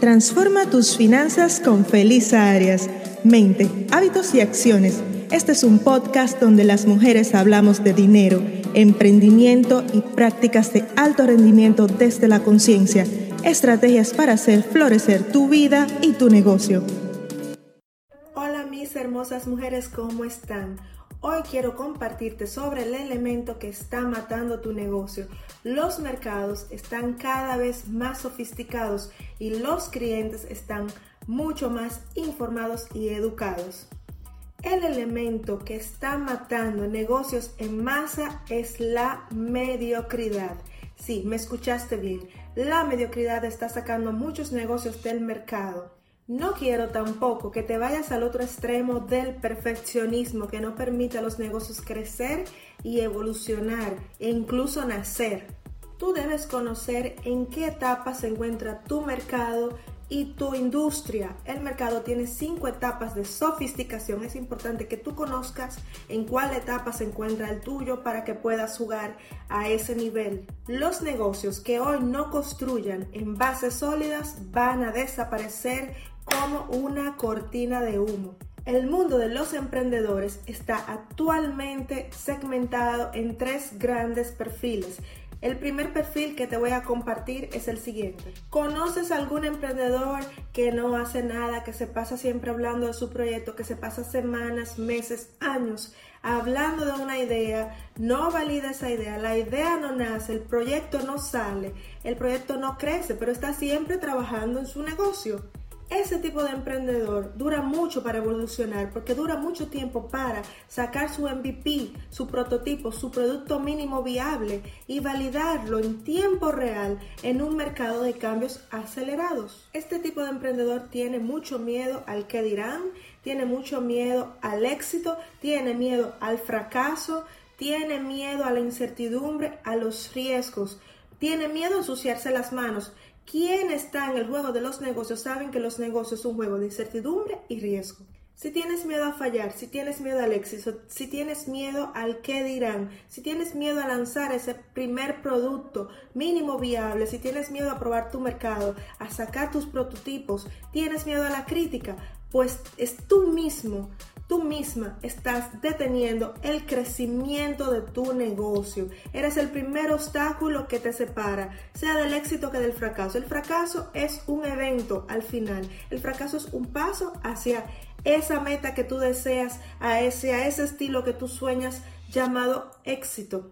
Transforma tus finanzas con Felisa Arias. Mente, hábitos y acciones. Este es un podcast donde las mujeres hablamos de dinero, emprendimiento y prácticas de alto rendimiento desde la conciencia. Estrategias para hacer florecer tu vida y tu negocio. Hola mis hermosas mujeres, ¿cómo están? Hoy quiero compartirte sobre el elemento que está matando tu negocio. Los mercados están cada vez más sofisticados y los clientes están mucho más informados y educados. El elemento que está matando negocios en masa es la mediocridad. Sí, me escuchaste bien. La mediocridad está sacando muchos negocios del mercado. No quiero tampoco que te vayas al otro extremo del perfeccionismo que no permite a los negocios crecer y evolucionar e incluso nacer. Tú debes conocer en qué etapa se encuentra tu mercado y tu industria. El mercado tiene cinco etapas de sofisticación. Es importante que tú conozcas en cuál etapa se encuentra el tuyo para que puedas jugar a ese nivel. Los negocios que hoy no construyan en bases sólidas van a desaparecer como una cortina de humo. El mundo de los emprendedores está actualmente segmentado en tres grandes perfiles. El primer perfil que te voy a compartir es el siguiente. ¿Conoces algún emprendedor que no hace nada, que se pasa siempre hablando de su proyecto, que se pasa semanas, meses, años hablando de una idea, no valida esa idea, la idea no nace, el proyecto no sale, el proyecto no crece, pero está siempre trabajando en su negocio? Ese tipo de emprendedor dura mucho para evolucionar porque dura mucho tiempo para sacar su MVP, su prototipo, su producto mínimo viable y validarlo en tiempo real en un mercado de cambios acelerados. Este tipo de emprendedor tiene mucho miedo al que dirán, tiene mucho miedo al éxito, tiene miedo al fracaso, tiene miedo a la incertidumbre, a los riesgos, tiene miedo a ensuciarse las manos quien está en el juego de los negocios saben que los negocios son un juego de incertidumbre y riesgo. Si tienes miedo a fallar, si tienes miedo al éxito, si tienes miedo al qué dirán, si tienes miedo a lanzar ese primer producto mínimo viable, si tienes miedo a probar tu mercado, a sacar tus prototipos, tienes miedo a la crítica, pues es tú mismo tú misma estás deteniendo el crecimiento de tu negocio. Eres el primer obstáculo que te separa, sea del éxito que del fracaso. El fracaso es un evento al final. El fracaso es un paso hacia esa meta que tú deseas, a ese, a ese estilo que tú sueñas llamado éxito.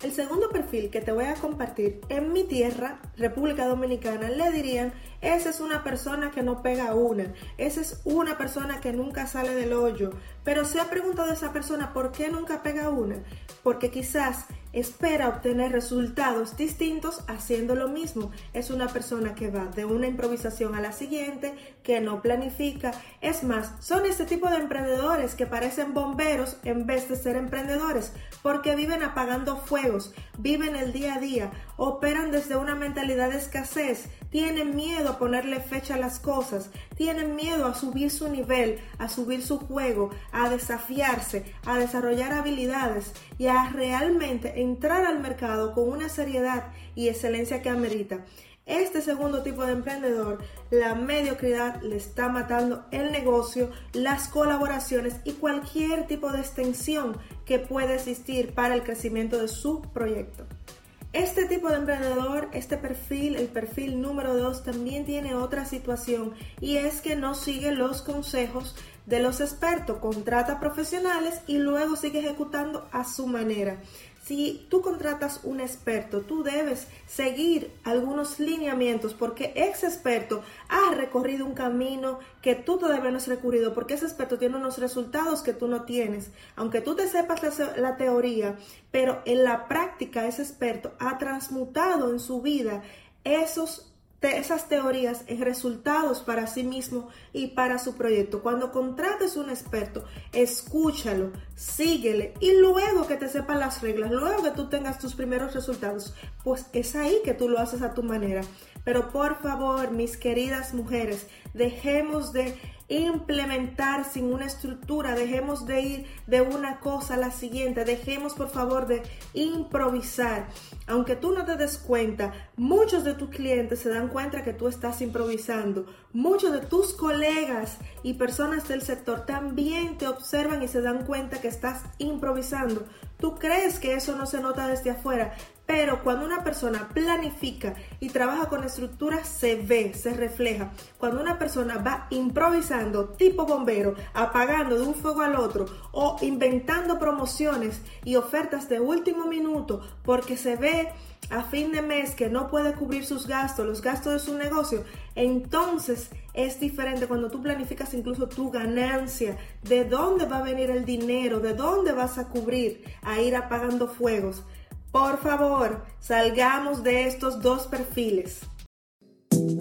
El segundo perfil que te voy a compartir en mi tierra, República Dominicana, le dirían, esa es una persona que no pega una, esa es una persona que nunca sale del hoyo. Pero se ha preguntado esa persona por qué nunca pega una, porque quizás espera obtener resultados distintos haciendo lo mismo. Es una persona que va de una improvisación a la siguiente, que no planifica. Es más, son este tipo de emprendedores que parecen bomberos en vez de ser emprendedores, porque viven apagando fuegos, viven el día a día, operan desde una mentalidad de escasez, tienen miedo a ponerle fecha a las cosas, tienen miedo a subir su nivel, a subir su juego, a desafiarse, a desarrollar habilidades y a realmente entrar al mercado con una seriedad y excelencia que amerita. Este segundo tipo de emprendedor, la mediocridad le está matando el negocio, las colaboraciones y cualquier tipo de extensión que pueda existir para el crecimiento de su proyecto. Este tipo de emprendedor, este perfil, el perfil número 2, también tiene otra situación y es que no sigue los consejos de los expertos, contrata profesionales y luego sigue ejecutando a su manera. Si tú contratas un experto, tú debes seguir algunos lineamientos porque ese experto ha recorrido un camino que tú todavía no has recorrido porque ese experto tiene unos resultados que tú no tienes. Aunque tú te sepas la, la teoría, pero en la práctica ese experto ha transmutado en su vida esos esas teorías en resultados para sí mismo y para su proyecto. Cuando contrates un experto, escúchalo, síguele y luego que te sepan las reglas, luego que tú tengas tus primeros resultados, pues es ahí que tú lo haces a tu manera. Pero por favor, mis queridas mujeres, dejemos de implementar sin una estructura, dejemos de ir de una cosa a la siguiente, dejemos por favor de improvisar. Aunque tú no te des cuenta, muchos de tus clientes se dan cuenta que tú estás improvisando. Muchos de tus colegas y personas del sector también te observan y se dan cuenta que estás improvisando. Tú crees que eso no se nota desde afuera, pero cuando una persona planifica y trabaja con estructura, se ve, se refleja. Cuando una persona va improvisando, tipo bombero, apagando de un fuego al otro o inventando promociones y ofertas de último minuto porque se ve a fin de mes que no puede cubrir sus gastos, los gastos de su negocio, entonces es diferente cuando tú planificas incluso tu ganancia, de dónde va a venir el dinero, de dónde vas a cubrir a ir apagando fuegos. Por favor, salgamos de estos dos perfiles.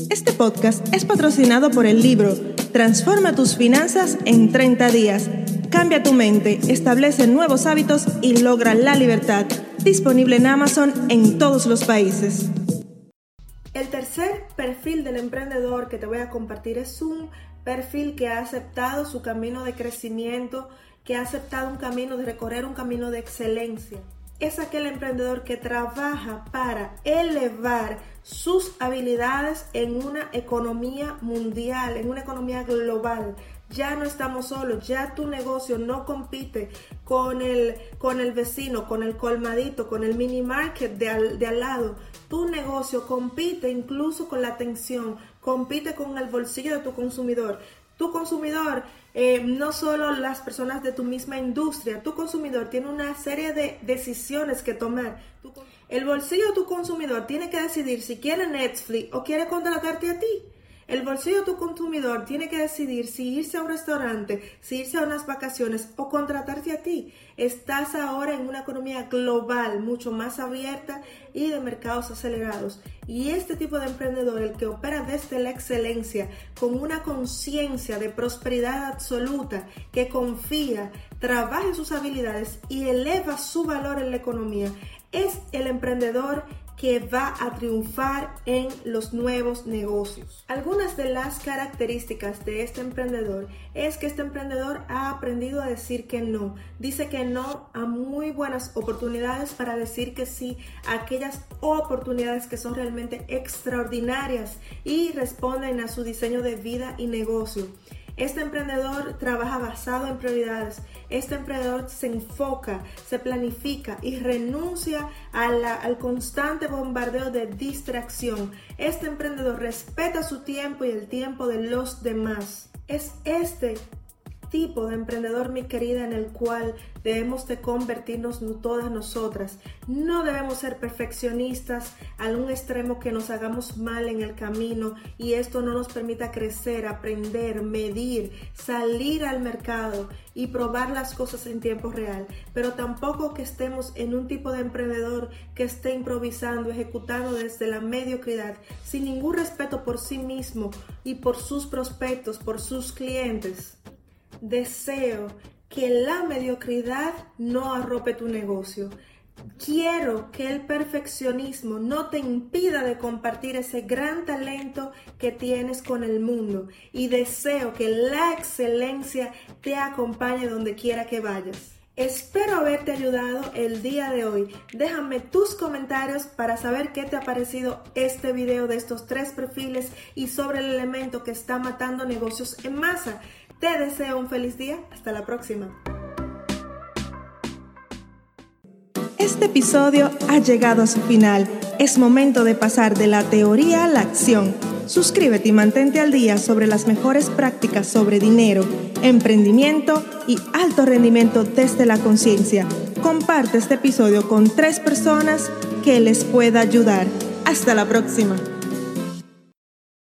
Este podcast es patrocinado por el libro Transforma tus finanzas en 30 días. Cambia tu mente, establece nuevos hábitos y logra la libertad. Disponible en Amazon en todos los países. El tercer perfil del emprendedor que te voy a compartir es un perfil que ha aceptado su camino de crecimiento, que ha aceptado un camino de recorrer un camino de excelencia es aquel emprendedor que trabaja para elevar sus habilidades en una economía mundial, en una economía global. Ya no estamos solos, ya tu negocio no compite con el, con el vecino, con el colmadito, con el mini market de al, de al lado. Tu negocio compite incluso con la atención, compite con el bolsillo de tu consumidor. Tu consumidor eh, no solo las personas de tu misma industria, tu consumidor tiene una serie de decisiones que tomar. El bolsillo de tu consumidor tiene que decidir si quiere Netflix o quiere contratarte a ti. El bolsillo de tu consumidor tiene que decidir si irse a un restaurante, si irse a unas vacaciones o contratarte a ti. Estás ahora en una economía global mucho más abierta y de mercados acelerados. Y este tipo de emprendedor, el que opera desde la excelencia, con una conciencia de prosperidad absoluta, que confía, trabaja en sus habilidades y eleva su valor en la economía, es el emprendedor que va a triunfar en los nuevos negocios. Algunas de las características de este emprendedor es que este emprendedor ha aprendido a decir que no. Dice que no a muy buenas oportunidades para decir que sí a aquellas oportunidades que son realmente extraordinarias y responden a su diseño de vida y negocio. Este emprendedor trabaja basado en prioridades. Este emprendedor se enfoca, se planifica y renuncia al constante bombardeo de distracción. Este emprendedor respeta su tiempo y el tiempo de los demás. Es este tipo de emprendedor, mi querida, en el cual debemos de convertirnos todas nosotras. No debemos ser perfeccionistas a un extremo que nos hagamos mal en el camino y esto no nos permita crecer, aprender, medir, salir al mercado y probar las cosas en tiempo real. Pero tampoco que estemos en un tipo de emprendedor que esté improvisando, ejecutando desde la mediocridad, sin ningún respeto por sí mismo y por sus prospectos, por sus clientes deseo que la mediocridad no arrope tu negocio. Quiero que el perfeccionismo no te impida de compartir ese gran talento que tienes con el mundo y deseo que la excelencia te acompañe donde quiera que vayas. Espero haberte ayudado el día de hoy. Déjame tus comentarios para saber qué te ha parecido este video de estos tres perfiles y sobre el elemento que está matando negocios en masa. Te deseo un feliz día. Hasta la próxima. Este episodio ha llegado a su final. Es momento de pasar de la teoría a la acción. Suscríbete y mantente al día sobre las mejores prácticas sobre dinero, emprendimiento y alto rendimiento desde la conciencia. Comparte este episodio con tres personas que les pueda ayudar. Hasta la próxima.